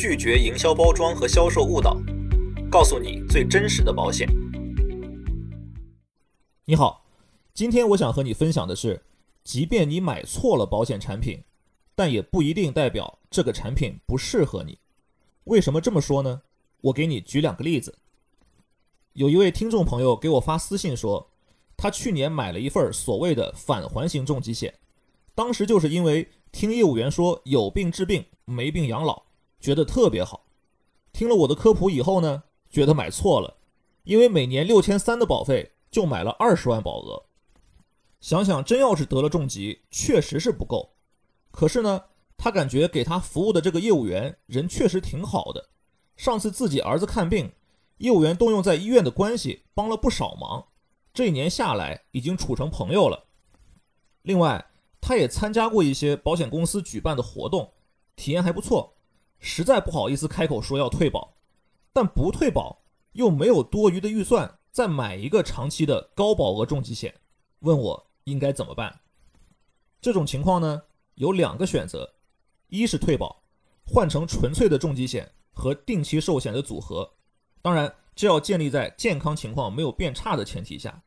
拒绝营销包装和销售误导，告诉你最真实的保险。你好，今天我想和你分享的是，即便你买错了保险产品，但也不一定代表这个产品不适合你。为什么这么说呢？我给你举两个例子。有一位听众朋友给我发私信说，他去年买了一份所谓的返还型重疾险，当时就是因为听业务员说有病治病，没病养老。觉得特别好，听了我的科普以后呢，觉得买错了，因为每年六千三的保费就买了二十万保额。想想真要是得了重疾，确实是不够。可是呢，他感觉给他服务的这个业务员人确实挺好的。上次自己儿子看病，业务员动用在医院的关系帮了不少忙，这一年下来已经处成朋友了。另外，他也参加过一些保险公司举办的活动，体验还不错。实在不好意思开口说要退保，但不退保又没有多余的预算再买一个长期的高保额重疾险，问我应该怎么办？这种情况呢，有两个选择：一是退保，换成纯粹的重疾险和定期寿险的组合，当然这要建立在健康情况没有变差的前提下。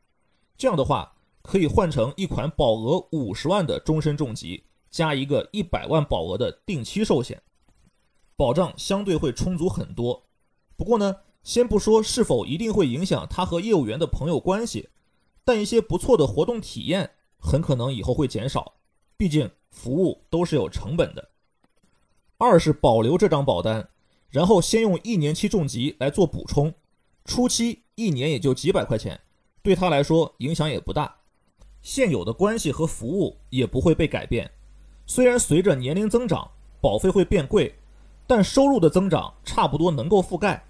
这样的话，可以换成一款保额五十万的终身重疾，加一个一百万保额的定期寿险。保障相对会充足很多，不过呢，先不说是否一定会影响他和业务员的朋友关系，但一些不错的活动体验很可能以后会减少，毕竟服务都是有成本的。二是保留这张保单，然后先用一年期重疾来做补充，初期一年也就几百块钱，对他来说影响也不大，现有的关系和服务也不会被改变。虽然随着年龄增长，保费会变贵。但收入的增长差不多能够覆盖，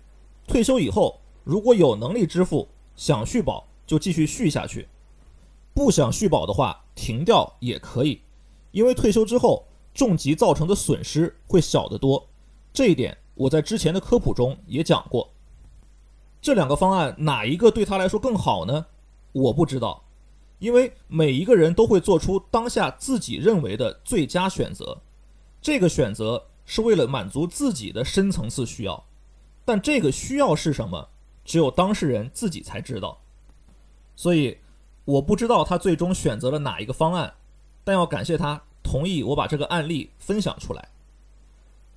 退休以后如果有能力支付，想续保就继续续下去，不想续保的话停掉也可以，因为退休之后重疾造成的损失会小得多，这一点我在之前的科普中也讲过。这两个方案哪一个对他来说更好呢？我不知道，因为每一个人都会做出当下自己认为的最佳选择，这个选择。是为了满足自己的深层次需要，但这个需要是什么，只有当事人自己才知道。所以我不知道他最终选择了哪一个方案，但要感谢他同意我把这个案例分享出来。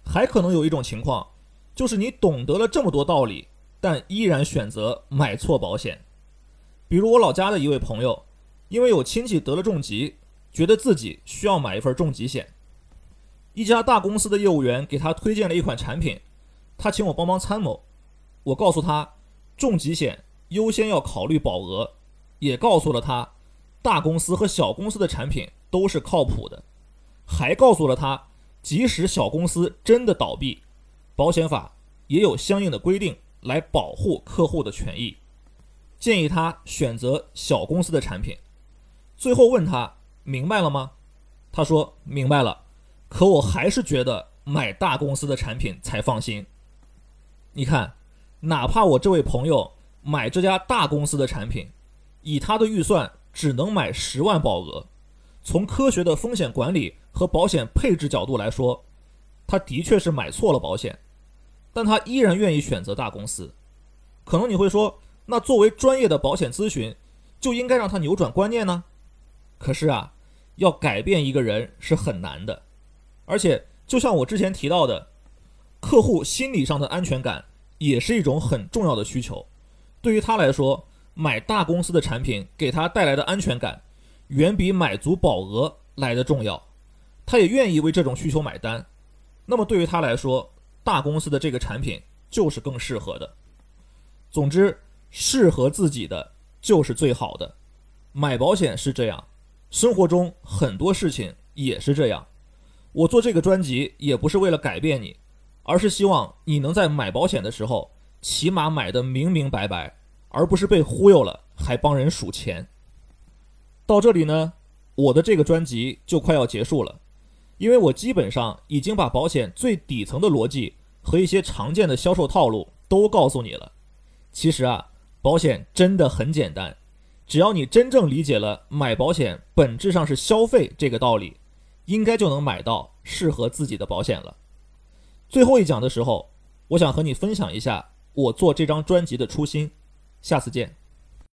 还可能有一种情况，就是你懂得了这么多道理，但依然选择买错保险。比如我老家的一位朋友，因为有亲戚得了重疾，觉得自己需要买一份重疾险。一家大公司的业务员给他推荐了一款产品，他请我帮忙参谋。我告诉他，重疾险优先要考虑保额，也告诉了他，大公司和小公司的产品都是靠谱的，还告诉了他，即使小公司真的倒闭，保险法也有相应的规定来保护客户的权益，建议他选择小公司的产品。最后问他明白了吗？他说明白了。可我还是觉得买大公司的产品才放心。你看，哪怕我这位朋友买这家大公司的产品，以他的预算只能买十万保额，从科学的风险管理和保险配置角度来说，他的确是买错了保险，但他依然愿意选择大公司。可能你会说，那作为专业的保险咨询，就应该让他扭转观念呢？可是啊，要改变一个人是很难的。而且，就像我之前提到的，客户心理上的安全感也是一种很重要的需求。对于他来说，买大公司的产品给他带来的安全感，远比买足保额来的重要。他也愿意为这种需求买单。那么对于他来说，大公司的这个产品就是更适合的。总之，适合自己的就是最好的。买保险是这样，生活中很多事情也是这样。我做这个专辑也不是为了改变你，而是希望你能在买保险的时候，起码买的明明白白，而不是被忽悠了还帮人数钱。到这里呢，我的这个专辑就快要结束了，因为我基本上已经把保险最底层的逻辑和一些常见的销售套路都告诉你了。其实啊，保险真的很简单，只要你真正理解了买保险本质上是消费这个道理。应该就能买到适合自己的保险了。最后一讲的时候，我想和你分享一下我做这张专辑的初心。下次见。